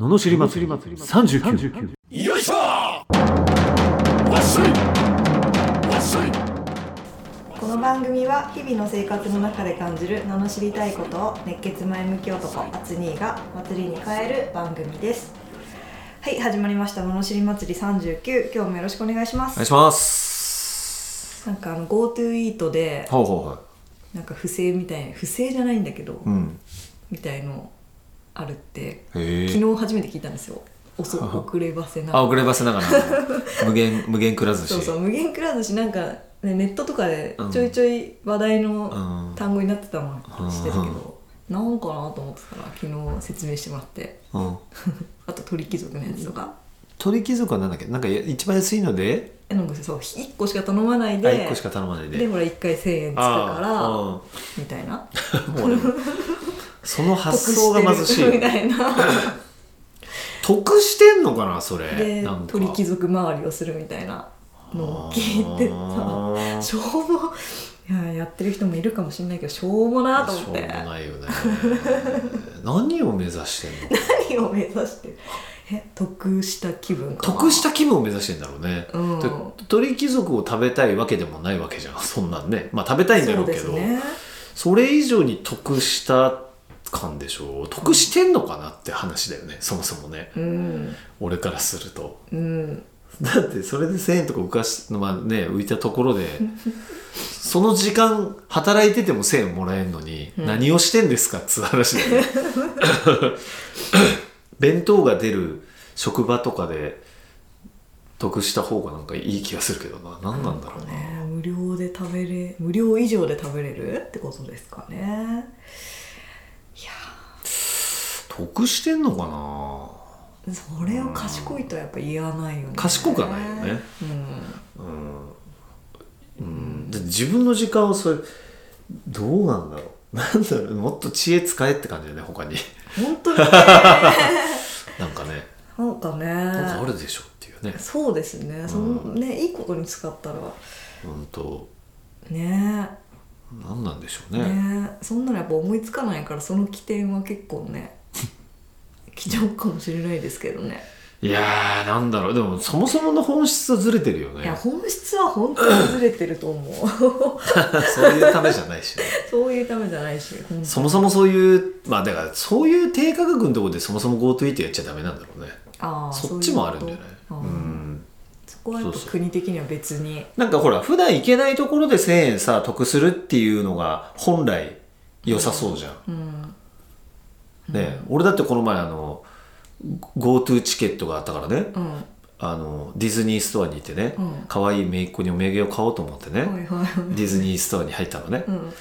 ののしり祭り。39よいしょ！わっしょい！わっしょい！この番組は日々の生活の中で感じる名の知りたいことを熱血前向き男アツニーが祭りに変える番組です。はい始まりました。ののしり祭り39今日もよろしくお願いします。お願いします。なんかあの GoTo イートでほうほうほなんか不正みたい不正じゃないんだけど、ううん。みたいのあるって昨日初めて聞いたんですよ。遅遅ればせなあ遅ればせながら。無限無限くら寿司そうそう無限くら寿司なんか、ね、ネットとかでちょいちょい話題のうん。単語になってたのうん。してたけど、なんかなと思ってたら昨日説明してもらって。うん。あと鳥貴族のやつとか、鳥貴族はなんだっけ？なんか一番安いので？えなんかそう1個しか頼まないあで1個しか頼まないで。でほら1回1000円つくあからーみたいな。う んもうねその発想が貧しい得してるみたいな。得してんのかなそれ。でなんか。鳥貴族周りをするみたいなのを聞いてさしょうもいややってる人もいるかもしれないけどしょうもなと思って。しょうもないよね。何を目指してんの？何を目指して？え得した気分得した気分を目指してんだろうね、うん。で鳥貴族を食べたいわけでもないわけじゃん。そんなんね。まあ食べたいんだろうけど。そね。それ以上に得した感でしょ得してんのかなって話だよねそもそもね。うん。俺からすると。うん。だってそれで1000円とか浮かし、まあね、浮いたところで その時間働いてても1000円もらえるのに、何をしてんですかっつう話だよね。弁当が出る職場とかで得した方がなんかいい気がするけどな。何なんだろうな、ね無料で食べれ無料以上で食べれるってことですかね得してんのかな？それを賢いとはやっぱ言わないよね。賢くはないよね。うん。うん、で自分の時間をそれどうなんだろう？なんだろうもっと知恵使えって感じだよね他に。本当に ね。なんかね。なんかなんかあねるでしょっていうね。そうですね。そのねいいことに使ったら。本当。ね。何なんでしょうね。ね。そんなのやっぱ思いつかないからその起点は結構ね貴重かもしれないですけどね。いやーなんだろう。でもそもそもの本質はずれてるよね。いや本質は本当にずれてると思う。そういうためじゃないし。ねそういうためじゃないしそもそもそういうまあだからそういう低価格のところでそもそも GoTo イートやっちゃダメなんだろうね。あーそっちもあるんじゃないそうん。そこは国的には別に。なんかほら普段行けないところで1000円さ得するっていうのが本来良さそうじゃん、うんね、俺だってこの前あの GoTo チケットがあったからね、うん。あのディズニーストアに行ってね、うん。可愛い姪っ子にお土産を買おうと思ってね、ディズニーストアに入ったのね、うん。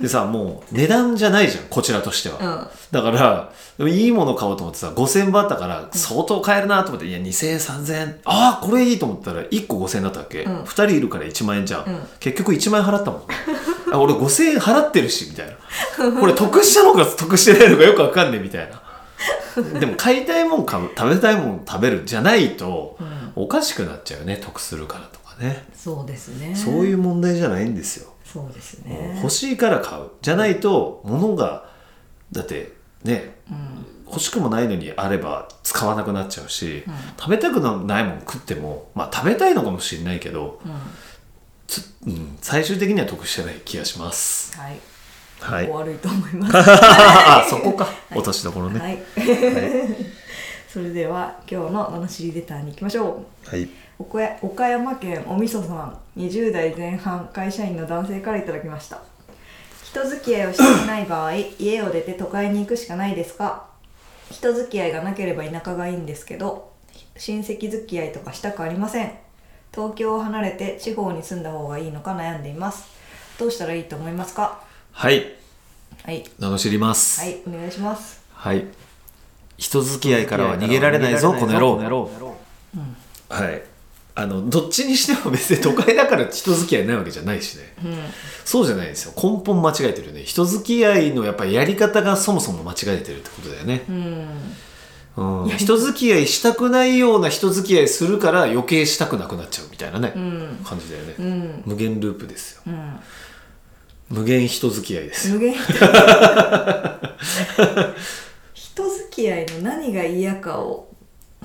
でさもう値段じゃないじゃんこちらとしては、うん。だからいいもの買おうと思ってさ5000バあったから相当買えるなと思って、いや2000円3000円ああこれいいと思ったら1個5000円だったわけ、うん。2人いるから1万円じゃん。結局1万円払ったもん あ俺5000円払ってるしみたいな。これ得したのか得してないのかよくわかんねえみたいな。でも買いたいもん買う食べたいもん食べるじゃないと、おかしくなっちゃうよね得するからとかね、そうですね。そういう問題じゃないんですよ。そうですね。欲しいから買う。じゃないと物がだってねうん。欲しくもないのにあれば使わなくなっちゃうし、食べたくないもん食ってもまあ食べたいのかもしれないけど、うん。つうん、最終的には得してない気がします。はい。はい。悪いと思います。あそこか。落としどころね。はい。それでは今日の「ののしりレター」に行きましょう。はい。岡山県おみそさん20代前半会社員の男性からいただきました。人付き合いをしていない場合 家を出て都会に行くしかないですか？人付き合いがなければ田舎がいいんですけど親戚付き合いとかしたくありません東京を離れて地方に住んだ方がいいのか悩んでいます。どうしたらいいと思いますか？はい。はい。名の知ります。はいお願いします。はい。人付き合いからは逃げられないぞこの野郎。はい。あのどっちにしても別に都会だから人付き合いないわけじゃないしね。うん。そうじゃないですよ。根本間違えてるよね。人付き合いのやっぱりやり方がそもそも間違えてるってことだよね、うんうん、人付き合いしたくないような人付き合いするから余計したくなくなっちゃうみたいなね、うん。感じだよね、うん。無限ループですよ。うん。無限人付き合いです。よ無限人付き合い。の何が嫌かを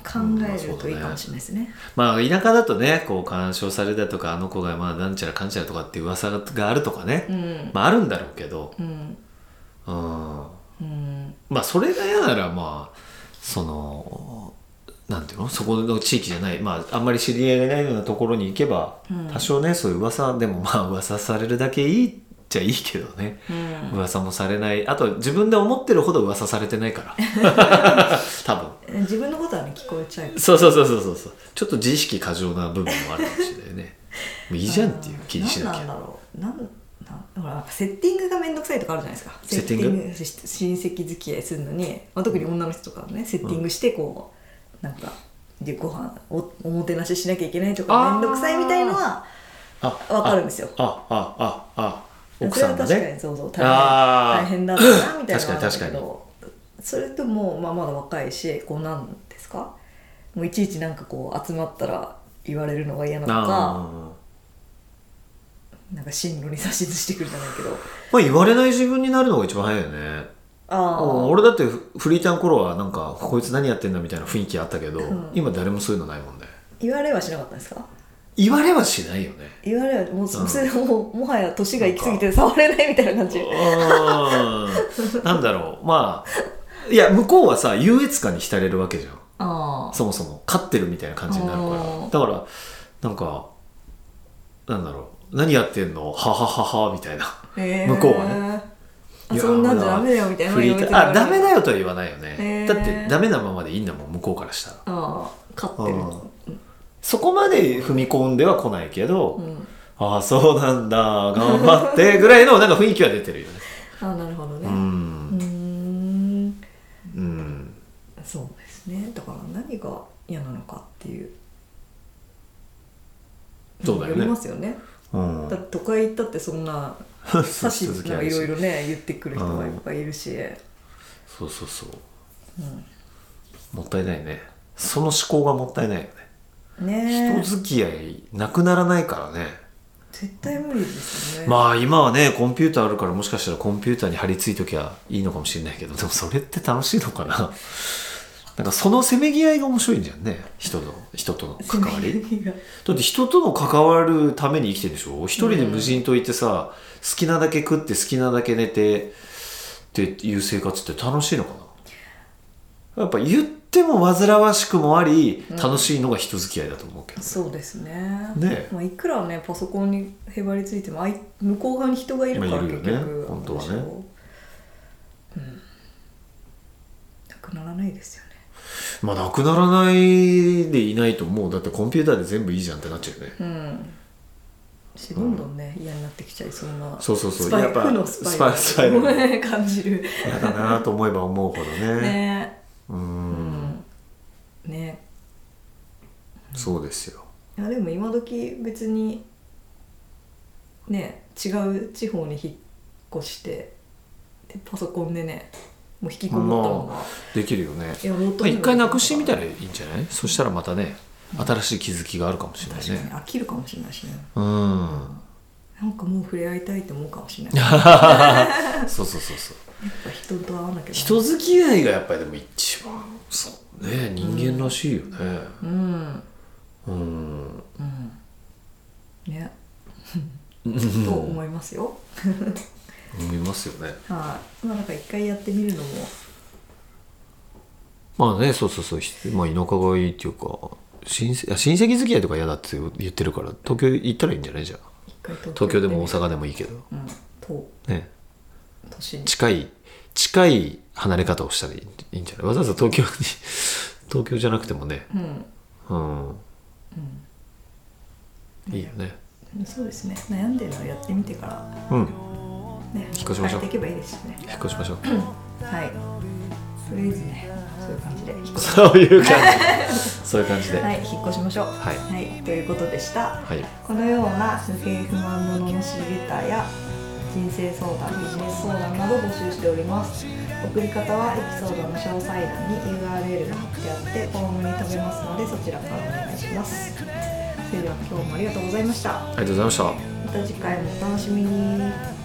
考えるといいかもしれないですね,、まあ田舎だとねこう干渉されたとかあの子がまあなんちゃらかんちゃらとかっていう噂があるとかね、うん。まああるんだろうけど。うん。うん。うん。まあそれが嫌ならまあそのなんていうの？そこの地域じゃない。まああんまり知り合いがいないようなところに行けば、うん。多少ねそういう噂でもまあ噂されるだけいいっちゃいいけどね、うん。噂もされない。あと自分で思ってるほど噂されてないから。多分。自分のことはね聞こえちゃうそうそうそうそうそうそう。ちょっと自意識過剰な部分もあるかもしれないね。いいじゃんっていう気にしなきゃ。何なんだろう。なんセッティングがめんどくさいとかあるじゃないですか。セッティング？し親戚付き合いするのに、まあ、特に女の人とかはねセッティングしてこう、なんかでご飯おおもてなししなきゃいけないとかあーめんどくさいみたいのはあわかるんですよ。ああああ奥さんがそれは確かにねそうそう大変大変だったなみたいな確かに確けどそれとも、まあ、まだ若いしこうなんですか？もういちいちなんかこう集まったら言われるのが嫌なのかあなんか進路に指図してくるじゃないけど。まあ言われない自分になるのが一番早いよね。ああ俺だってフフリーターの頃はなんかこいつ何やってんだみたいな雰囲気あったけど、ん。今誰もそういうのないもんね。言われはしなかったんですか？言われはしないよね。言われはもう、ん。それももはや年が行き過ぎて触れないみたいな感じ。うん。なんだろう。まあいや向こうはさ優越感に浸れるわけじゃん。ああそもそも。勝ってるみたいな感じになるから。だからなんかなんだろう何やってんの？ははははみたいな。へえ向こうはね。あそんなんじゃダメだよみたいなフリーターあダメだよとは言わないよね。へー。だってダメなままでいいんだもん向こうからしたら。ああ勝ってる。うん。そこまで踏み込んでは来ないけど、うん。ああそうなんだ頑張ってぐらいのなんか雰囲気は出てるよね。ああなるほどね。ううん。うん。そうですね。だから何が嫌なのかっていう。そうだよね。よりますよねうん。だ都会行ったってそんなそう差しなんかいろいろね言ってくる人がいっぱいいるし、そうそうそう、もったいないね。その思考がもったいないよね。ね。え人付き合いなくならないからね。絶対無理ですよね。まあ今はねコンピューターあるからもしかしたらコンピューターに張り付いときゃいいのかもしれないけどでもそれって楽しいのかな？なんかそのせめぎ合いが面白いんじゃんね。人の人との関わり。だって人との関わるために生きてるでしょ。一人で無人島行ってさ、好きなだけ食って好きなだけ寝てっていう生活って楽しいのかな？やっぱ言っても煩わしくもあり楽しいのが人付き合いだと思うけど、そうですね。ね。まあ、いくらねパソコンにへばりついてもあい向こう側に人がいるから、まあいるよね。本当はね。うん。なくならないですよねまあなくならないでいないともう。だってコンピューターで全部いいじゃんってなっちゃうよね。うん。しどんどんね、嫌になってきちゃいそうな。そうそうそう。スパイやっぱ負のスパイスパイスパイね 感じる。嫌だなと思えば思うほどね。ね。ううんん。ね。そうですよ。いやでも今時別にね違う地方に引っ越してでパソコンでねもう引きこもったままできるよね。やろうとまあ一回なくしてみたらいいんじゃない？そしたらまたね新しい気づきがあるかもしれない確かにね飽きるかもしれないしね。うん。なんかもう触れ合いたいって思うかもしれない。やっそうそうそう。そうぱ人と会わなきゃ人付き合いがやっぱりでも一番そうね。人間らしいよね。うん。うん。うん。ね。と思いますよ思いますよね。はい。まあなんか一回やってみるのも。まあねそうそうそう。ひまあ田舎がいいっていうか親戚あ親戚付き合いとか嫌だって言ってるから東京行ったらいいんじゃない？じゃん一回東東京でも大行阪でもいいけど。うん。とね。近い近い離れ方をしたらいいいいんじゃない？わざわざ東京に 東京じゃなくてもね。うん。うん、いいよね。そうですね。悩んでるのをやってみてから。うんね。引っ越しましょう。引っ越しましょう。はい。とりあえずねそういう感じで。引っ越しそういう感じ。そういう感じで。は、はいい引っ越しましょう。はい。ということでした。はい、このような不平不満の罵りレターや人生相談ビジネス相談など募集しております。送り方はエピソードの詳細欄に URL が貼ってあってフォームに飛べますのでそちらからお願いします。それでは今日もありがとうございました。ありがとうございました。また次回もお楽しみに